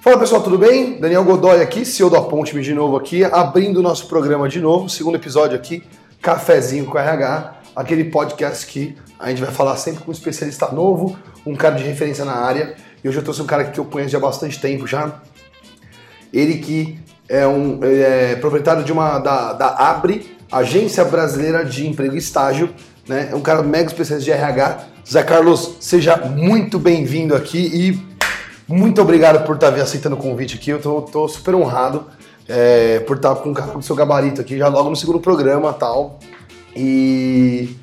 Fala pessoal, tudo bem? Daniel Godoy aqui, CEO da Ponte de novo aqui, abrindo o nosso programa de novo, segundo episódio aqui, Cafezinho com RH, aquele podcast que a gente vai falar sempre com um especialista novo, um cara de referência na área. E hoje eu trouxe um cara que eu conheço há bastante tempo já. Ele que é um é proprietário de uma da, da Abre, Agência Brasileira de Emprego e Estágio, né? É um cara mega especialista de RH. Zé Carlos, seja muito bem-vindo aqui e muito obrigado por estar aceitando o convite aqui. Eu tô, tô super honrado é, por estar com um cara com o seu gabarito aqui, já logo no segundo programa tal. E.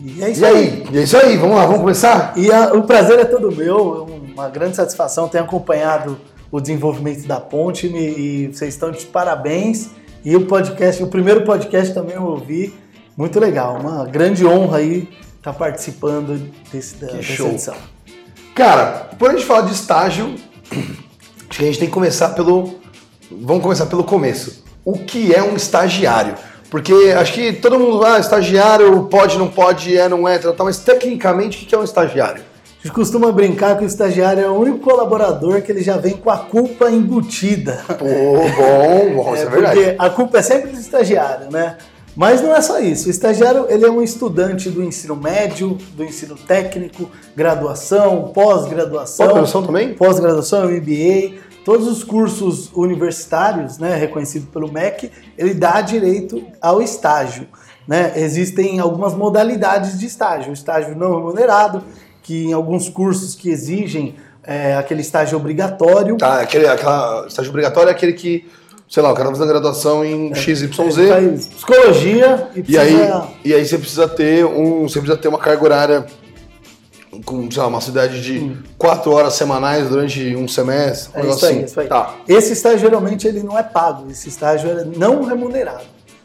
E é isso E aí. aí? E é isso aí, vamos lá, vamos começar? E a- o prazer é todo meu, é uma grande satisfação ter acompanhado o desenvolvimento da Ponte me- e vocês estão de parabéns. E o podcast, o primeiro podcast também eu ouvi, muito legal, uma grande honra aí estar participando desse, da, dessa show. edição. Cara, por a gente falar de estágio, acho que a gente tem que começar pelo. Vamos começar pelo começo. O que é um estagiário? Porque acho que todo mundo, ah, estagiário pode, não pode, é, não é, tal, tal, mas tecnicamente o que é um estagiário? A gente costuma brincar que o estagiário é o único colaborador que ele já vem com a culpa embutida. Pô, bom, bom, isso é verdade. Porque a culpa é sempre do estagiário, né? Mas não é só isso. O estagiário ele é um estudante do ensino médio, do ensino técnico, graduação, pós-graduação. Pós-graduação também? Pós-graduação, MBA. Todos os cursos universitários, né, reconhecido pelo MEC, ele dá direito ao estágio. Né? Existem algumas modalidades de estágio. O estágio não remunerado, que em alguns cursos que exigem é, aquele estágio obrigatório. Tá, aquele aquela, estágio obrigatório é aquele que, sei lá, o cara tá fazendo graduação em XYZ. Ele faz psicologia e E aí, e aí você precisa ter um. Você precisa ter uma carga horária com, sei lá, uma cidade de quatro horas semanais durante um semestre. Um É negócio isso aí, assim. isso aí. Tá. Esse estágio geralmente ele não é pago, esse estágio é não remunerado,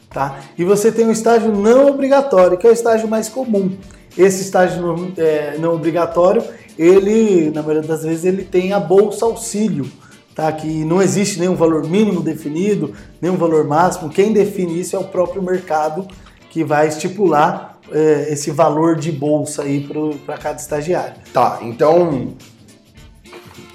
tá? E você tem um estágio não obrigatório, que é o estágio mais comum. Esse estágio não, é, não obrigatório, ele, na maioria das vezes, ele tem a bolsa auxílio, tá? Que não existe nenhum valor mínimo definido, nenhum valor máximo. Quem define isso é o próprio mercado que vai estipular é, esse valor de bolsa aí para cada estagiário. Tá, então.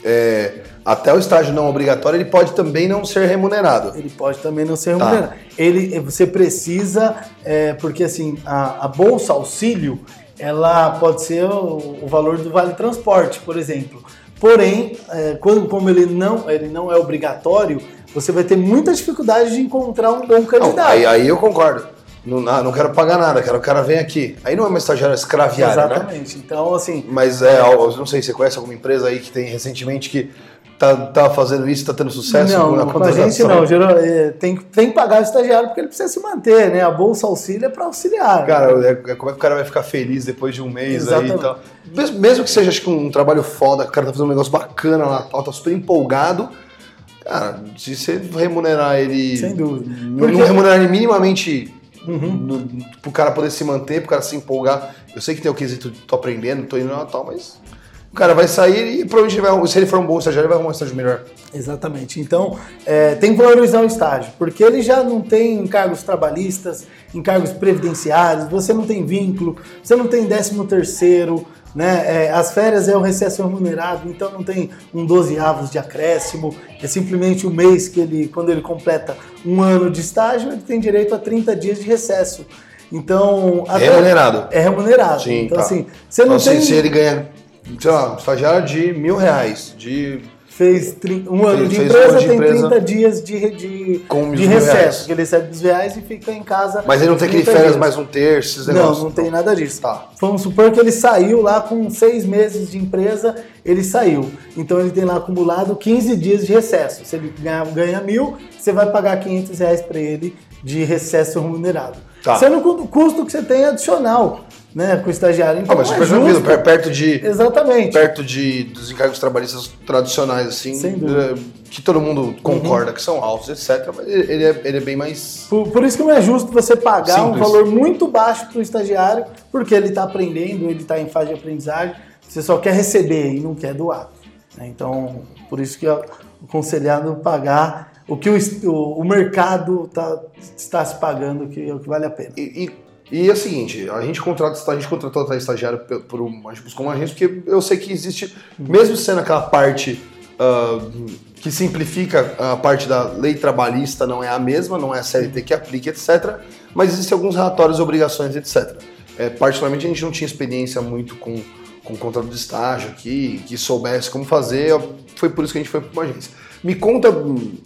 é, até o estágio não obrigatório ele pode também não ser remunerado. Ele pode também não ser Tá. remunerado. Ele, você precisa, é, porque assim, a, a bolsa auxílio, ela pode ser o, o valor do vale transporte, por exemplo. Porém, é, quando, como ele não, ele não é obrigatório, você vai ter muita dificuldade de encontrar um bom Não, candidato. aí, aí eu concordo. Não, não quero pagar nada, quero que o cara venha aqui. Aí não é uma estagiária escraviária, né? Exatamente. Então, assim, Mas é, eu não sei, você conhece alguma empresa aí que tem recentemente que tá, tá fazendo isso, tá tendo sucesso não, na com a gente contratação? não. Geral, é, tem, tem que pagar o estagiário porque ele precisa se manter, né? A bolsa auxílio é para auxiliar. Cara, é- é- como é que o cara vai ficar feliz depois de um mês aí e Exatamente. tal? Mesmo, mesmo que seja acho que um trabalho foda, o cara tá fazendo um negócio bacana lá, tal, tá super empolgado. Cara, se você remunerar ele. Sem dúvida. Não, Porque- não remunerar ele minimamente Uhum. no, pro cara poder se manter, pro cara se empolgar. Eu sei que tem o quesito tô aprendendo, tô indo lá e tal, mas. O cara vai sair e provavelmente vai, se ele for um bom estagiário, ele vai arrumar um estágio melhor. Exatamente. Então, é, tem que valorizar o estágio, porque ele já não tem encargos trabalhistas, encargos previdenciários, você não tem vínculo, você não tem décimo terceiro, né? É, as férias é o recesso remunerado, então não tem um 12 avos de acréscimo, é simplesmente o mês que ele, quando ele completa um ano de estágio, ele tem direito a 30 dias de recesso. Então, até- Remunerado. É remunerado. Sim, então, tá. assim, você não Então, se- tem. se ele ganha, sei lá, um estagiário de mil reais, de Fez um ano de fez empresa, de tem empresa 30 dias de, de, com de recesso. reais. que Ele recebe os reais e fica em casa. Mas ele não tem aquele 30 férias dias. mais um terço, esses Não, negócios. não tem nada disso. Tá. Vamos supor que ele saiu lá com seis meses de empresa, ele saiu. Então ele tem lá acumulado 15 dias de recesso. Se ele ganha, ganha mil, você vai pagar 500 reais para ele de recesso remunerado. Tá. Sendo o custo que você tem adicional né, com o estagiário. Ah, Então mas é justo. per- perto de. Exatamente. Perto de, dos encargos trabalhistas tradicionais, assim, Sem dúvida. Uhum. eh, que todo mundo concorda que são altos, etc. Mas ele é, ele é bem mais. Por, por isso que não é justo você pagar um Simples. valor muito baixo para o estagiário, porque ele está aprendendo, ele está em fase de aprendizagem, você só quer receber e não quer doar. né? Então, por isso que é aconselhado pagar o que o, o mercado tá, está se pagando, que é o que vale a pena. E, e- e é o seguinte, a gente contrata, a gente contratou a estagiário por, por um, a gente buscou uma agência, porque eu sei que existe, mesmo sendo aquela parte uh, que simplifica a parte da lei trabalhista, não é a mesma, não é a CLT que aplica, etc. Mas existem alguns relatórios, obrigações, etc. É, particularmente a gente não tinha experiência muito com, com contrato de estágio aqui, que soubesse como fazer, foi por isso que a gente foi para uma agência. Me conta,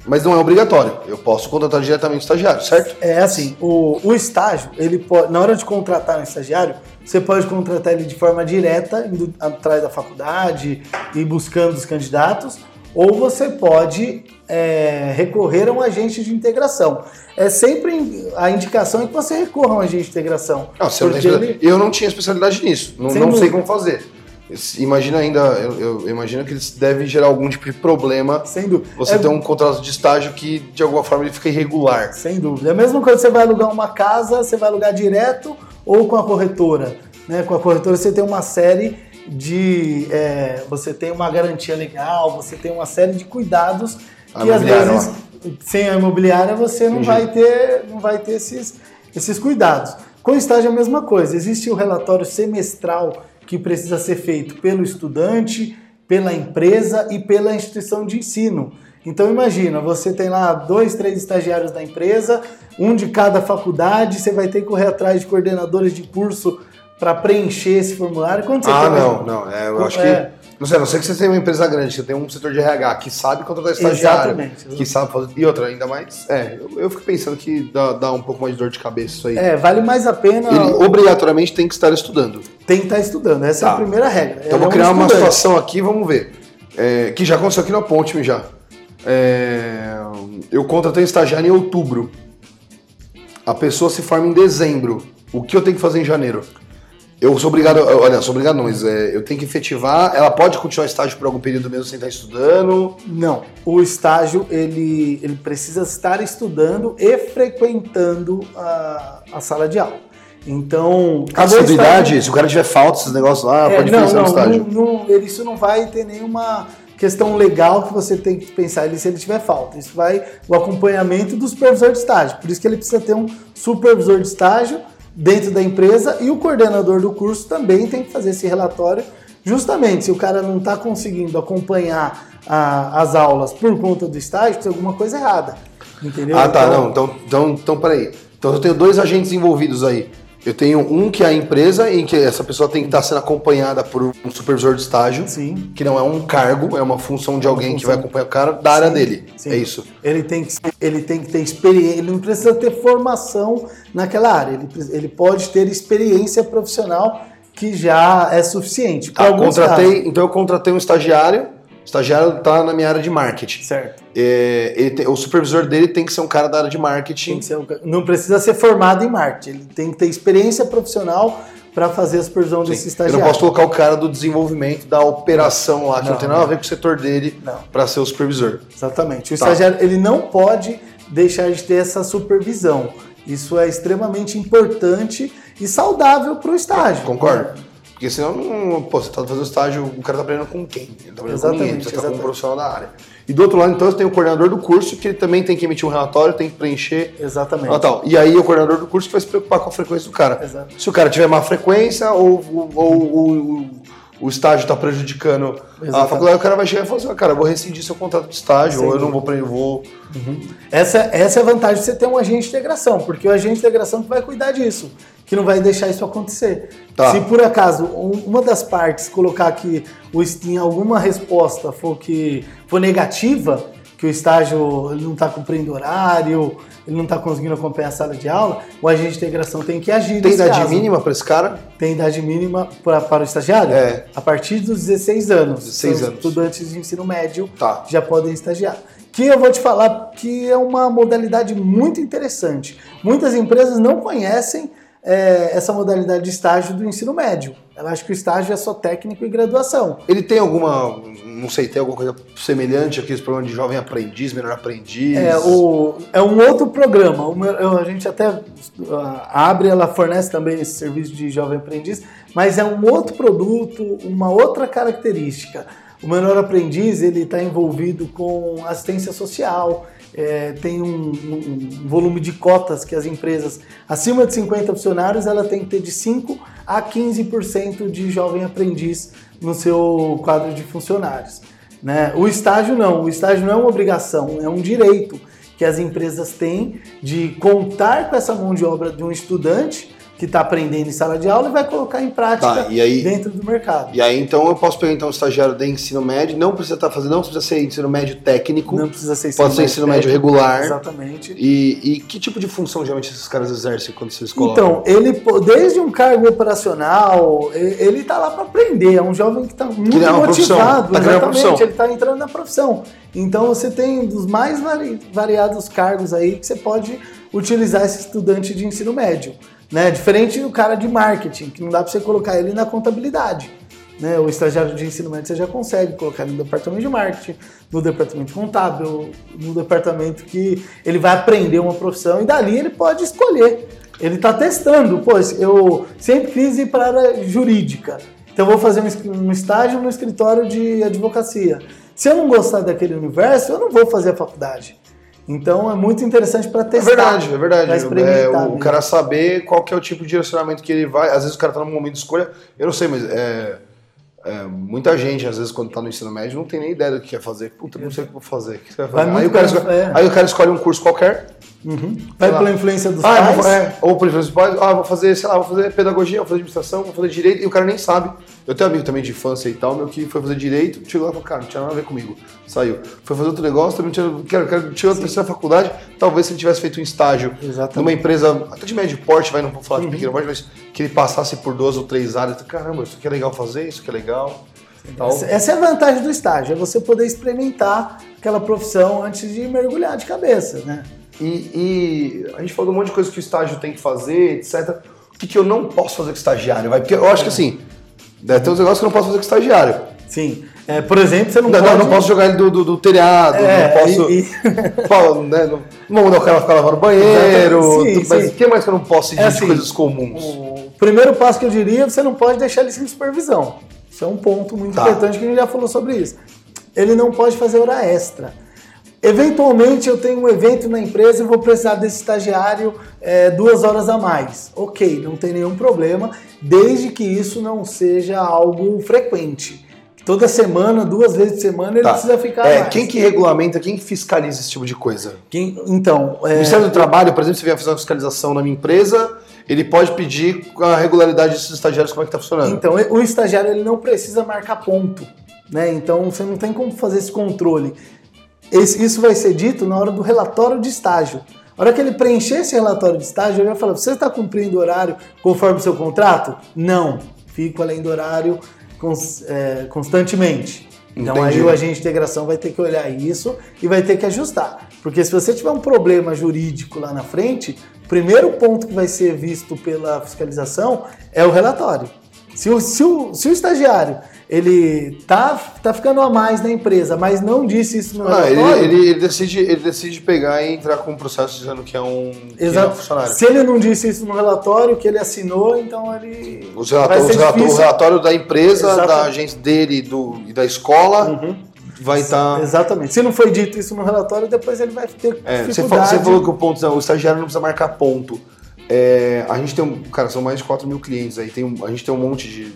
mas não é obrigatório. Eu posso contratar diretamente o estagiário, certo? É assim, o, o estágio, ele pode, na hora de contratar um estagiário, você pode contratar ele de forma direta, indo atrás da faculdade e buscando os candidatos, ou você pode é, recorrer a um agente de integração. É sempre a indicação é que você recorra a um agente de integração. Não, não ele... Eu não tinha especialidade nisso, não, não sei como fazer. Imagina ainda, eu, eu, imagino que eles devem gerar algum tipo de problema. Sem dúvida. Você é... ter um contrato de estágio que de alguma forma ele fica irregular. Sem dúvida. É a mesma coisa você vai alugar uma casa, você vai alugar direto ou com a corretora. Né? Com a corretora você tem uma série de. É, você tem uma garantia legal, você tem uma série de cuidados que às vezes sem a imobiliária você não vai ter, não vai ter esses, esses cuidados. Com o estágio é a mesma coisa. Existe o relatório semestral que precisa ser feito pelo estudante, pela empresa e pela instituição de ensino. Então imagina, você tem lá dois, três estagiários da empresa, um de cada faculdade, você vai ter que correr atrás de coordenadores de curso para preencher esse formulário. Quando você ah, não, não. É, eu acho é, que não sei, a não sei que você tem uma empresa grande, você tem um setor de RH que sabe contratar estagiário, exatamente, que sabe fazer. E outra, ainda mais. É, eu, eu fico pensando que dá, dá, um pouco mais de dor de cabeça isso aí. É, vale mais a pena. Ele obrigatoriamente tem que estar estudando. Tem que estar estudando, essa tá. é a tá. primeira regra. Então vou é criar um uma situação aqui, vamos ver. É, que já aconteceu aqui na Ponte já. É, eu contratei um estagiário em outubro. A pessoa se forma em dezembro. O que eu tenho que fazer em janeiro? Eu sou obrigado, olha, sou obrigado não, mas é, eu tenho que efetivar. Ela pode continuar o estágio por algum período mesmo sem estar estudando? Não. O estágio, ele, ele precisa estar estudando e frequentando a, a sala de aula. Então. A estágio... se o cara tiver falta, esses negócios lá, é, pode não, não, no estágio. Não, não, isso não vai ter nenhuma questão legal que você tem que pensar ele se ele tiver falta. Isso vai o acompanhamento do supervisor de estágio. Por isso que ele precisa ter um supervisor de estágio dentro da empresa e o coordenador do curso também tem que fazer esse relatório. Justamente, se o cara não está conseguindo acompanhar a, as aulas por conta do estágio, tem alguma coisa errada. Entendeu? Ah, tá, então, não. Então, então, então peraí. Então eu tenho dois agentes envolvidos aí. Eu tenho um que é a empresa, em que essa pessoa tem que estar sendo acompanhada por um supervisor de estágio, Sim. que não é um cargo, é uma função de alguém que vai acompanhar o cara da área Sim. dele. Sim. É isso. Ele tem, que, ele tem que ter experiência, ele não precisa ter formação naquela área, ele, ele pode ter experiência profissional que já é suficiente. Ah, contratei, então eu contratei um estagiário estagiário está na minha área de marketing. Certo. É, tem, o supervisor dele tem que ser um cara da área de marketing. Um, não precisa ser formado em marketing, ele tem que ter experiência profissional para fazer a supervisão Sim. desse estagiário. Eu não posso colocar o cara do desenvolvimento, da operação lá, que não, não tem nada a ver com o setor dele, para ser o supervisor. Exatamente. O tá. estagiário ele não pode deixar de ter essa supervisão. Isso é extremamente importante e saudável para o estágio. Concordo. Porque senão, não, pô, você tá fazendo estágio, o cara tá aprendendo com quem? Ele tá aprendendo exatamente, com ninguém, você tá com um profissional da área. E do outro lado, então, você tem o coordenador do curso, que ele também tem que emitir um relatório, tem que preencher. Exatamente. Tal. E aí o coordenador do curso vai se preocupar com a frequência do cara. Exato. Se o cara tiver má frequência ou, ou, ou o estágio está prejudicando Exatamente. a faculdade, o cara vai chegar e falar assim, ah, cara, eu vou rescindir seu contrato de estágio, Sim. ou eu não vou vou. Uhum. Essa, essa é a vantagem de você ter um agente de integração, porque o agente de integração que vai cuidar disso que não vai deixar isso acontecer. Tá. Se por acaso uma das partes colocar que o em alguma resposta for que for negativa, que o estágio ele não está cumprindo horário, ele não está conseguindo acompanhar a sala de aula, o agente de integração tem que agir. Tem idade caso. mínima para esse cara? Tem idade mínima pra, para o estagiário? É. A partir dos 16 anos. 16 então, anos. Estudantes de ensino médio tá. já podem estagiar. Que eu vou te falar que é uma modalidade muito interessante. Muitas empresas não conhecem é, essa modalidade de estágio do ensino médio. Ela acha que o estágio é só técnico e graduação. Ele tem alguma, não sei, tem alguma coisa semelhante àqueles programas de jovem aprendiz, menor aprendiz? É, o, é um outro programa. A gente até abre, ela fornece também esse serviço de jovem aprendiz, mas é um outro produto, uma outra característica. O menor aprendiz ele está envolvido com assistência social, é, tem um, um, volume de cotas que as empresas acima de 50 funcionários ela tem que ter de 5 a 15% de jovem aprendiz no seu quadro de funcionários. Né? O estágio não, o estágio não é uma obrigação, é um direito que as empresas têm de contar com essa mão de obra de um estudante que está aprendendo em sala de aula e vai colocar em prática Tá, aí- dentro do mercado. E aí, então, eu posso pegar então um estagiário de ensino médio, não precisa estar fazendo, não precisa ser ensino médio técnico, Não precisa ser pode ser ensino médio regular. Exatamente. E, e que tipo de função geralmente esses caras exercem quando vocês colocam? Então, ele, desde um cargo operacional, ele está lá para aprender. É um jovem que está muito é uma profissão, motivado. tá exatamente, ele está entrando na profissão. Então, você tem dos mais vari- variados cargos aí que você pode utilizar esse estudante de ensino médio. Né? Diferente do cara de marketing, que não dá para você colocar ele na contabilidade. Né? O estagiário de ensino médio você já consegue colocar no departamento de marketing, no departamento contábil, no departamento que ele vai aprender uma profissão e dali ele pode escolher. Ele está testando. Pô, eu sempre quis ir para a área jurídica, então vou fazer um estágio no escritório de advocacia. Se eu não gostar daquele universo, eu não vou fazer a faculdade. Então é muito interessante para É testar. verdade, é verdade. É, o mesmo. cara saber qual que é o tipo de direcionamento que ele vai. Às vezes o cara tá num momento de escolha, eu não sei, mas é, é, muita gente, às vezes, quando tá no ensino médio, não tem nem ideia do que quer fazer. Puta, não sei o que vou fazer. O que você vai Vai fazer? muito Aí o, cara escolhe, é. aí o cara escolhe um curso qualquer. Uhum. Vai pela influência dos Ah, pais. vou, é, ou por exemplo, pais, ah, vou fazer, sei lá, vou fazer pedagogia, vou fazer administração, vou fazer direito, e o cara nem sabe. Eu tenho amigo também de infância e tal, meu que foi fazer direito, chegou lá e falou, cara, não tinha nada a ver comigo. Saiu. Foi fazer outro negócio, também tinha. Quero, quero, tirou a terceira faculdade, talvez se ele tivesse feito um estágio Exatamente. numa empresa, até de médio porte, vai, não vou falar de pequeno porte, mas que ele passasse por duas ou três áreas. Caramba, isso aqui é legal fazer, isso aqui é legal. Tal. Essa- é a vantagem do estágio, é você poder experimentar aquela profissão antes de mergulhar de cabeça, né? E, e a gente falou de um monte de coisa que o estágio tem que fazer, etc. O que, que eu não posso fazer com estagiário? Vai? Porque eu acho que assim, deve ter uns negócios que eu não posso fazer com o estagiário. Sim. É, por exemplo, você não, Não, pode... não, não posso jogar ele do, do, do telhado, É, não posso. e- Pô, né, não, não vou mandar o cara ficar lavando banheiro. Sim, tudo, mas sim. o que mais que eu não posso exigir É assim, coisas comuns? O primeiro passo que eu diria, você não pode deixar ele sem supervisão. Isso é um ponto muito Tá. importante que a gente já falou sobre isso. Ele não pode fazer hora extra. Eventualmente eu tenho um evento na empresa e vou precisar desse estagiário é, duas horas a mais. Ok, não tem nenhum problema, desde que isso não seja algo frequente. Toda semana, duas vezes por semana, ele Tá. precisa ficar É, mais. quem que regulamenta, quem que fiscaliza esse tipo de coisa? Quem- então, O é, Ministério do Trabalho, por exemplo, se vier fazer uma fiscalização na minha empresa, ele pode pedir a regularidade desses estagiários, como é que tá funcionando. Então, o estagiário ele não precisa marcar ponto, né? Então, você não tem como fazer esse controle. Isso vai ser dito na hora do relatório de estágio. A hora que ele preencher esse relatório de estágio, ele vai falar: você está cumprindo o horário conforme o seu contrato? Não, fico além do horário é, constantemente. Então Entendi. aí o agente de integração vai ter que olhar isso e vai ter que ajustar. Porque se você tiver um problema jurídico lá na frente, o primeiro ponto que vai ser visto pela fiscalização é o relatório. Se o, se o, se o estagiário ele tá, tá ficando a mais na empresa, mas não disse isso no Ah, ele, relatório, ele, ele decide, ele decide pegar e entrar com um processo dizendo que é um, que é um Exato. funcionário. Se ele não disse isso no relatório que ele assinou, então ele. Os vai relatórios, os relatórios- o relatório da empresa, Exato. da agência dele e do, e da escola Uhum. vai estar. Exatamente. Se não foi dito isso no relatório, depois ele vai ter É, você, falou, você falou que o ponto, não, o estagiário não precisa marcar ponto. É, a gente tem um. Cara, são mais de 4 mil clientes aí. Tem um- a gente tem um monte de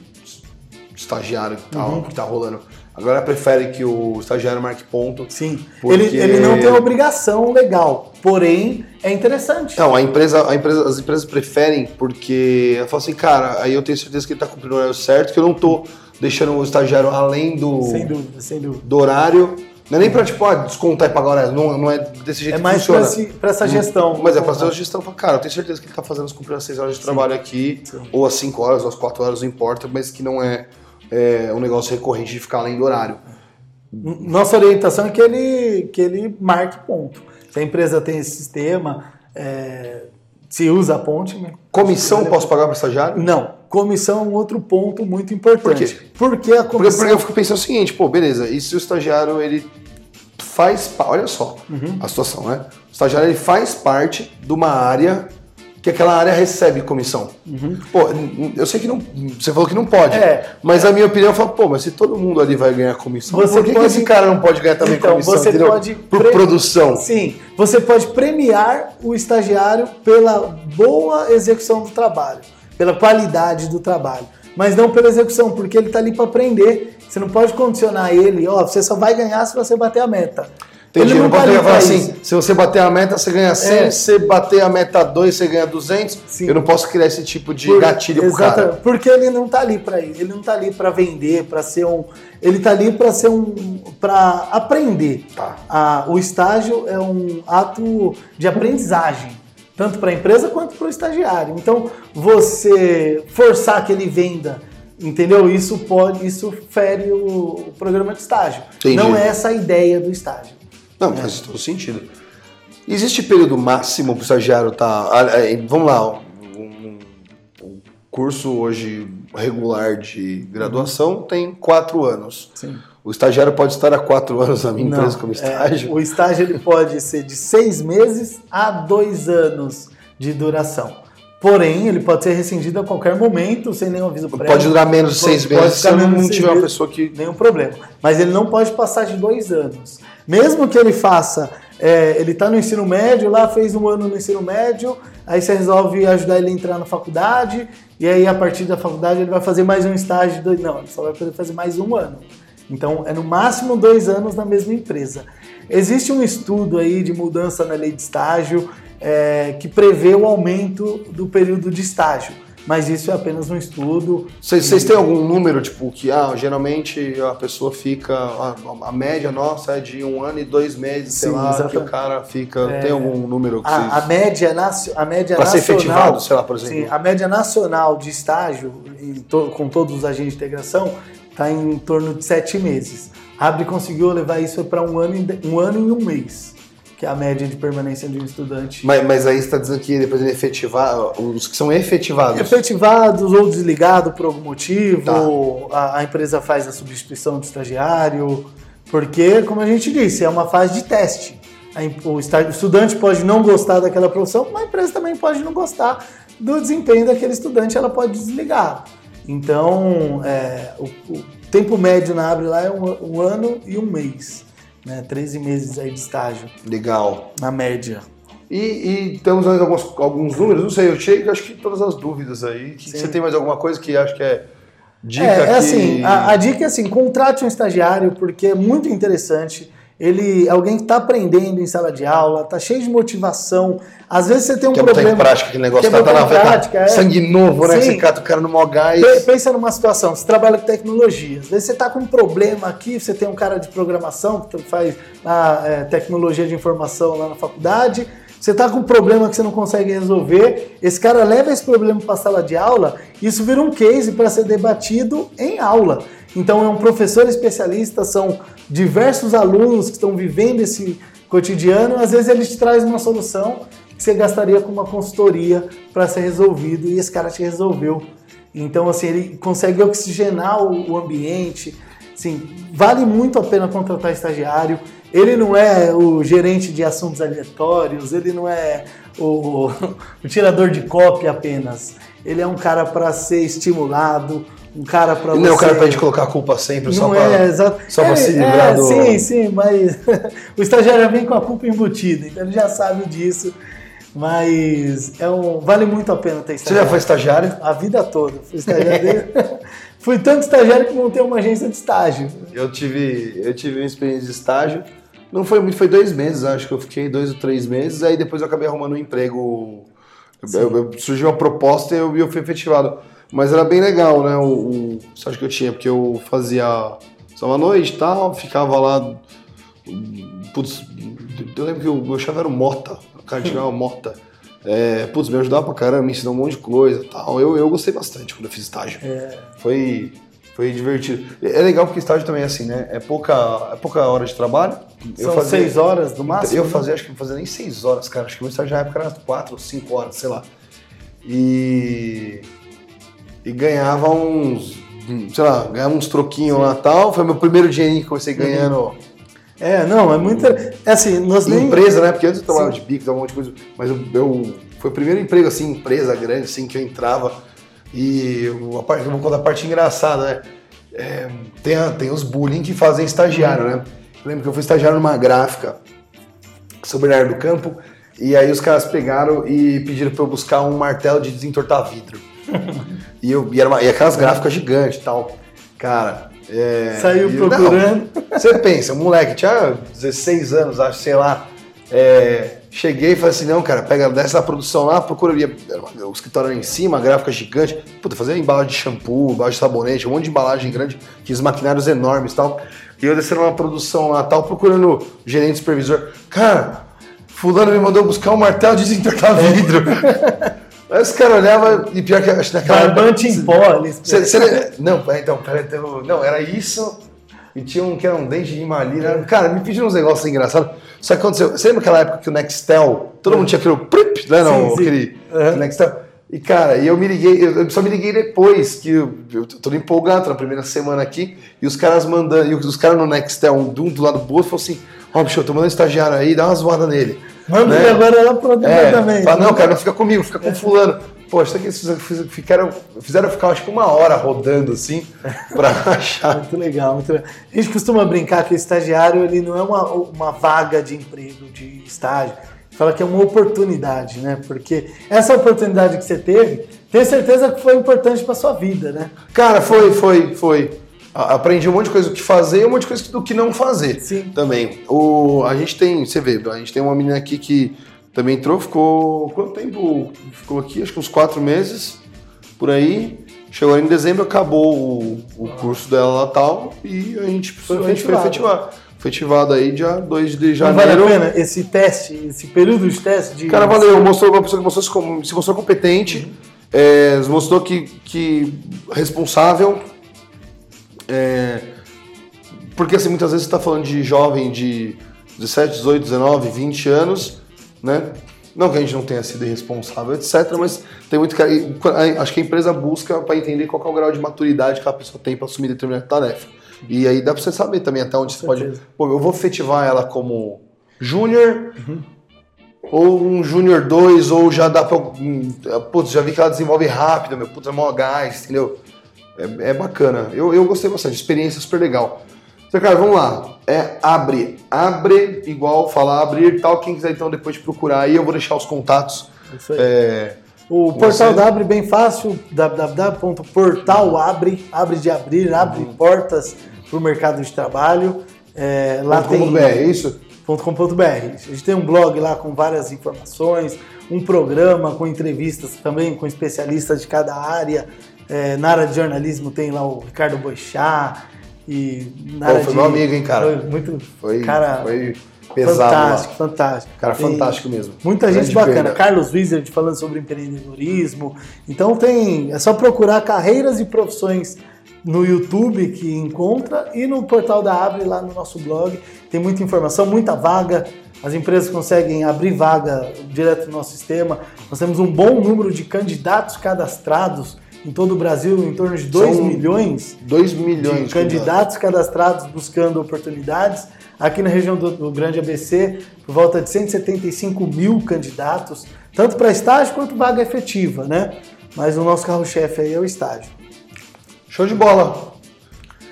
estagiário e tal Uhum. que tá rolando. Agora prefere que o estagiário marque ponto. Sim. Porque- Ele, ele não tem obrigação legal, porém é interessante. Não, a empresa, a empresa, as empresas preferem porque ela fala assim, cara, aí eu tenho certeza que ele tá cumprindo o horário certo, que eu não tô deixando o estagiário além do, Sem dúvida, sem dúvida. do horário. Não é nem pra, tipo, ah, descontar e pagar horário. Não, não é desse jeito É que mais funciona. pra, esse- pra essa gestão. Mas é pra fazer a gestão. Cara, eu tenho certeza que ele tá fazendo cumprir as 6 horas de trabalho aqui, Sim. ou as 5 horas, ou as 4 horas, não importa, mas que não é, é um negócio recorrente de ficar além do horário. Nossa orientação é que ele, que ele marque ponto. Se a empresa tem esse sistema, é, se usa a ponte. né? Comissão posso pagar para estagiário? Não. Comissão é um outro ponto muito importante. quê? Porque a comissão. porque eu fico pensando o seguinte, pô, beleza, e se o estagiário ele faz, olha só Uhum. a situação, né? O estagiário ele faz parte de uma área que aquela área recebe comissão. Pô, n- n- eu sei que não, você falou que não pode, Uhum. É. mas a minha opinião, eu falo, pô, mas se todo mundo ali vai ganhar comissão, Você por que, que pode- esse cara não pode ganhar também Então, comissão, você entendeu? pode Por pre- produção. Sim, você pode premiar o estagiário pela boa execução do trabalho, pela qualidade do trabalho, mas não pela execução, porque ele está ali para aprender Você não pode condicionar ele, ó, você só vai ganhar se você bater a meta. Entendi, Ele não tá pode ali falar assim, isso. se você bater a meta, você ganha 100, É. se você bater a meta 2, você ganha 200. Sim. Eu não posso criar esse tipo de Por- gatilho pro cara. Porque ele não tá ali para ele não tá ali para vender, para ser um, ele tá ali para ser um para aprender. Tá. A- o estágio é um ato de aprendizagem, tanto para a empresa quanto para o estagiário. Então, você forçar que ele venda, entendeu? Isso pode, isso fere o, o programa de estágio. Entendi. Não é essa a ideia do estágio. Não, faz todo sentido. Existe período máximo para o estagiário estar. vamos lá, um, um- um curso hoje regular de graduação tem quatro anos. Sim. O estagiário pode estar há quatro anos na minha empresa Não, como é, estágio. o estágio ele pode ser de seis meses a dois anos de duração. Porém, ele pode ser rescindido a qualquer momento, sem nenhum aviso prévio. Pode durar menos de seis meses se não tiver uma pessoa que. Nenhum problema. Mas ele não pode passar de dois anos. Mesmo que ele faça, é, ele está no ensino médio, lá fez um ano no ensino médio, aí você resolve ajudar ele a entrar na faculdade, e aí a partir da faculdade ele vai fazer mais um estágio de dois. Não, ele só vai poder fazer mais um ano. Então, é no máximo dois anos na mesma empresa. Existe um estudo aí de mudança na lei de estágio é, que prevê o aumento do período de estágio, mas isso é apenas um estudo. Vocês, têm algum número, tipo, que ah, geralmente a pessoa fica. A, a média nossa é de um ano e dois meses, sei Sim, lá, que o exatamente. cara fica. Tem algum número que A, a vocês. média, nacio- a média Pra ser nacional. efetivado, sei lá, por exemplo. Sim, a média nacional de estágio, com todos os agentes de integração, está em torno de sete meses. A Abre conseguiu levar isso para um ano, e de- um ano e um mês, que é a média de permanência de um estudante. Mas, mas aí você está dizendo que depois ele efetivar, os que são efetivados. Efetivados ou desligados por algum motivo, Tá. a, a empresa faz a substituição do estagiário, porque, como a gente disse, é uma fase de teste. O estudante pode não gostar daquela profissão, mas a empresa também pode não gostar do desempenho daquele estudante, ela pode desligar. Então, é, o, o tempo médio na Abre lá é um, um ano e um mês, né? 13 meses aí de estágio, Legal. na média. E, e temos mais alguns, alguns números, não sei, eu cheguei acho que todas as dúvidas aí. Sim. você tem mais alguma coisa que acho que é dica É, é que... assim, a, a dica é assim, contrate um estagiário porque é muito interessante. Ele é alguém que está aprendendo em sala de aula, está cheio de motivação. Às vezes você tem um Quer botar problema. em prática aquele negócio, tá, tá botar na prática, é. sangue novo, né? Sim. Você cata o cara no mó gás. Pe- Pensa numa situação, você trabalha com tecnologia, às vezes você está com um problema aqui, você tem um cara de programação que faz lá, é, tecnologia de informação lá na faculdade, você está com um problema que você não consegue resolver, esse cara leva esse problema para a sala de aula, isso vira um case para ser debatido em aula. Então é um professor especialista, são diversos alunos que estão vivendo esse cotidiano, às vezes ele te traz uma solução que você gastaria com uma consultoria para ser resolvido e esse cara te resolveu. Então, assim, ele consegue oxigenar o, ambiente. Assim, vale muito a pena contratar estagiário. Ele não é o gerente de assuntos aleatórios, ele não é o, o tirador de cópia apenas. Ele é um cara para ser estimulado, um cara para E não é o cara gente colocar a culpa sempre só não pra, é, exato. só pra É, se livrar é, do... Sim, sim, mas o estagiário vem com a culpa embutida, então ele já sabe disso. Mas é um, vale muito a pena ter Você estagiário. já foi estagiário? A vida toda. Fui estagiário. Fui tanto estagiário que montei uma agência de estágio. Eu tive, eu tive uma experiência de estágio. Não foi muito, foi dois meses, acho que eu fiquei dois ou três meses. Aí depois eu acabei arrumando um emprego. Eu- eu- surgiu uma proposta e eu, eu fui efetivado. Mas era bem legal, né? O, o estágio que eu tinha, porque eu fazia só uma noite e tal, ficava lá. Putz, eu lembro que o meu chefe era o Mota, o cara que chamava Mota. É, putz, me ajudava pra caramba, me ensinou um monte de coisa e tal. Eu, eu gostei bastante quando eu fiz estágio. Foi, foi divertido. É legal porque estágio também é assim, né? É pouca, é pouca hora de trabalho. Eu São fazia- seis horas no máximo. Eu né? fazia, acho que não fazia nem seis horas, cara. Acho que o meu estágio na época era quatro ou cinco horas, sei lá. E. E ganhava uns. Sei lá, ganhava uns troquinhos lá e tal. Foi meu primeiro dinheirinho que comecei ganhando É, não, é muito. É assim, nós em nem. empresa, né? Porque antes eu trabalhava Sim. de bico, dava um monte de coisa. Mas eu, eu- Foi o primeiro emprego, assim, empresa grande, assim, que eu entrava. E eu, a parte, eu vou contar a parte engraçada, né? É, tem, a- tem os bullying que fazem estagiário, né? Eu lembro que eu fui estagiário numa gráfica, São Bernardo do Campo, e aí os caras pegaram e pediram pra eu buscar um martelo de desentortar vidro. e, eu, e, era uma- e aquelas gráficas gigantes e tal. Cara, É, Saiu procurando. não, você pensa, um moleque, tinha 16 anos, acho, sei lá. É, cheguei e falei assim, não, cara, pega, desce da produção lá, procura ali, o escritório era em cima, gráfica gigante. Puta, fazia embalagem de shampoo, embalagem de sabonete, um monte de embalagem grande, aqueles maquinários enormes e tal. E eu descendo uma produção lá tal, procurando o gerente supervisor. Cara, fulano me mandou buscar um martelo de desentortar vidro. Aí os caras olhavam e pior que acho que naquela Barbante em pó. Cê- cê não, pera- então, peraí, teve- não, era isso. E tinha um que era um dente de malina. Cara, me pediram uns negócios engraçados. Só que aconteceu. Você lembra aquela época que o Nextel, todo mundo tinha aquele prip, né? Não, Sim, sim. aquele Uhum. Nextel. E, cara, eu me liguei, eu só me liguei depois, que eu, eu tô empolgado, na primeira semana aqui, e os caras mandando, e os caras no Nextel, um do, um do lado do outro, falaram assim: Ó, bicho, eu tô mandando estagiário aí, dá uma zoada nele. Manda né? agora lá pro É, departamento. fala, não, cara, não fica comigo, fica com fulano. Poxa, que eles fizeram, fizeram ficar acho que uma hora rodando assim pra achar. Muito legal, muito legal. A gente costuma brincar que o estagiário ele não é uma, uma vaga de emprego, de estágio. Fala que é uma oportunidade, né? Porque essa oportunidade que você teve, tenho certeza que foi importante para sua vida, né? Cara, foi, foi, foi. Aprendi um monte de coisa do que fazer e um monte de coisa do que não fazer. Sim. Também. O, a gente tem, você vê, a gente tem uma menina aqui que também entrou, ficou. Quanto tempo ficou aqui? Acho que uns quatro meses, por aí. Chegou em dezembro, acabou o, o curso dela lá tal, e a gente, Foi a gente foi efetivar. Efetivado aí dia 2 de Não janeiro. vale a pena esse teste, esse período de teste de. Cara, valeu. Mostrou uma pessoa que mostrou, se mostrou competente, é, se mostrou que, que responsável. É, porque assim, muitas vezes você está falando de jovem de 17, 18, 19, 20 anos, né? Não que a gente não tenha sido irresponsável, etc., mas tem muito que. Acho que a empresa busca para entender qual é o grau de maturidade que a pessoa tem para assumir determinada tarefa. E aí dá para você saber também até onde você pode. certeza. Pô, eu vou efetivar ela como júnior, ou um Júnior 2, ou já dá hum, Putz, já vi que ela desenvolve rápido, meu puta, é mó gás, entendeu? É, é bacana. Eu, eu gostei bastante, experiência super legal. Então, cara, vamos lá. É abre. Abre, igual falar abrir tal. Quem quiser então depois procurar aí, eu vou deixar os contatos. Isso aí. É, O portal você. da Abre bem fácil, www.portalabre, abre de abrir, abre Uhum. portas para o mercado de trabalho. É, lá com tem BR, é isso? .com.br. A gente tem um blog lá com várias informações, um programa com entrevistas também com especialistas de cada área. É, na área de jornalismo tem lá o Ricardo Boixá e na Pô, área foi de- meu amigo, hein, cara? Foi muito Foi, cara foi pesado. fantástico, lá. fantástico. Cara, fantástico mesmo. Muita gente Grande bacana. perda. Carlos Wizard falando sobre empreendedorismo. Então tem, é só procurar carreiras e profissões no YouTube que encontra e no portal da Abre lá no nosso blog. Tem muita informação, muita vaga. As empresas conseguem abrir vaga direto no nosso sistema. Nós temos um bom número de candidatos cadastrados em todo o Brasil, em torno de 2 São milhões 2 milhões de candidatos cadastrados buscando oportunidades. Aqui na região do, do Grande ABC, por volta de 175 mil candidatos, tanto para estágio quanto vaga efetiva, né? Mas o nosso carro-chefe aí é o estágio. Show de bola.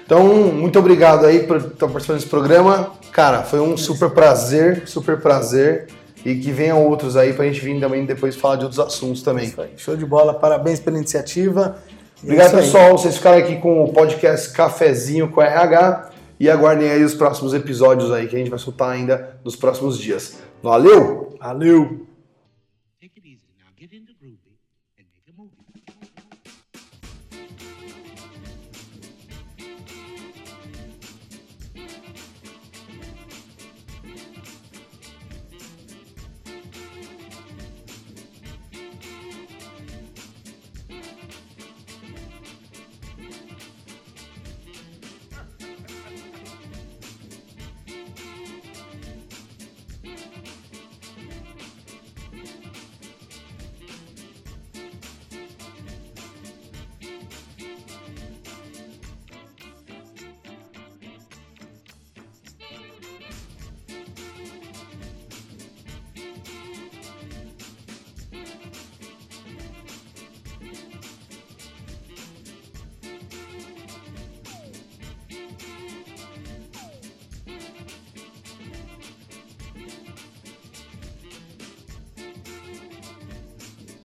Então, muito obrigado aí por estar participando desse programa. Cara, foi um super prazer, super prazer. E que venham outros aí pra gente vir também depois falar de outros assuntos também. Isso aí, Show de bola, parabéns pela iniciativa. É Obrigado, pessoal. Vocês ficaram aqui com o podcast Cafezinho com RH. E aguardem aí os próximos episódios aí que a gente vai soltar ainda nos próximos dias. Valeu! Valeu!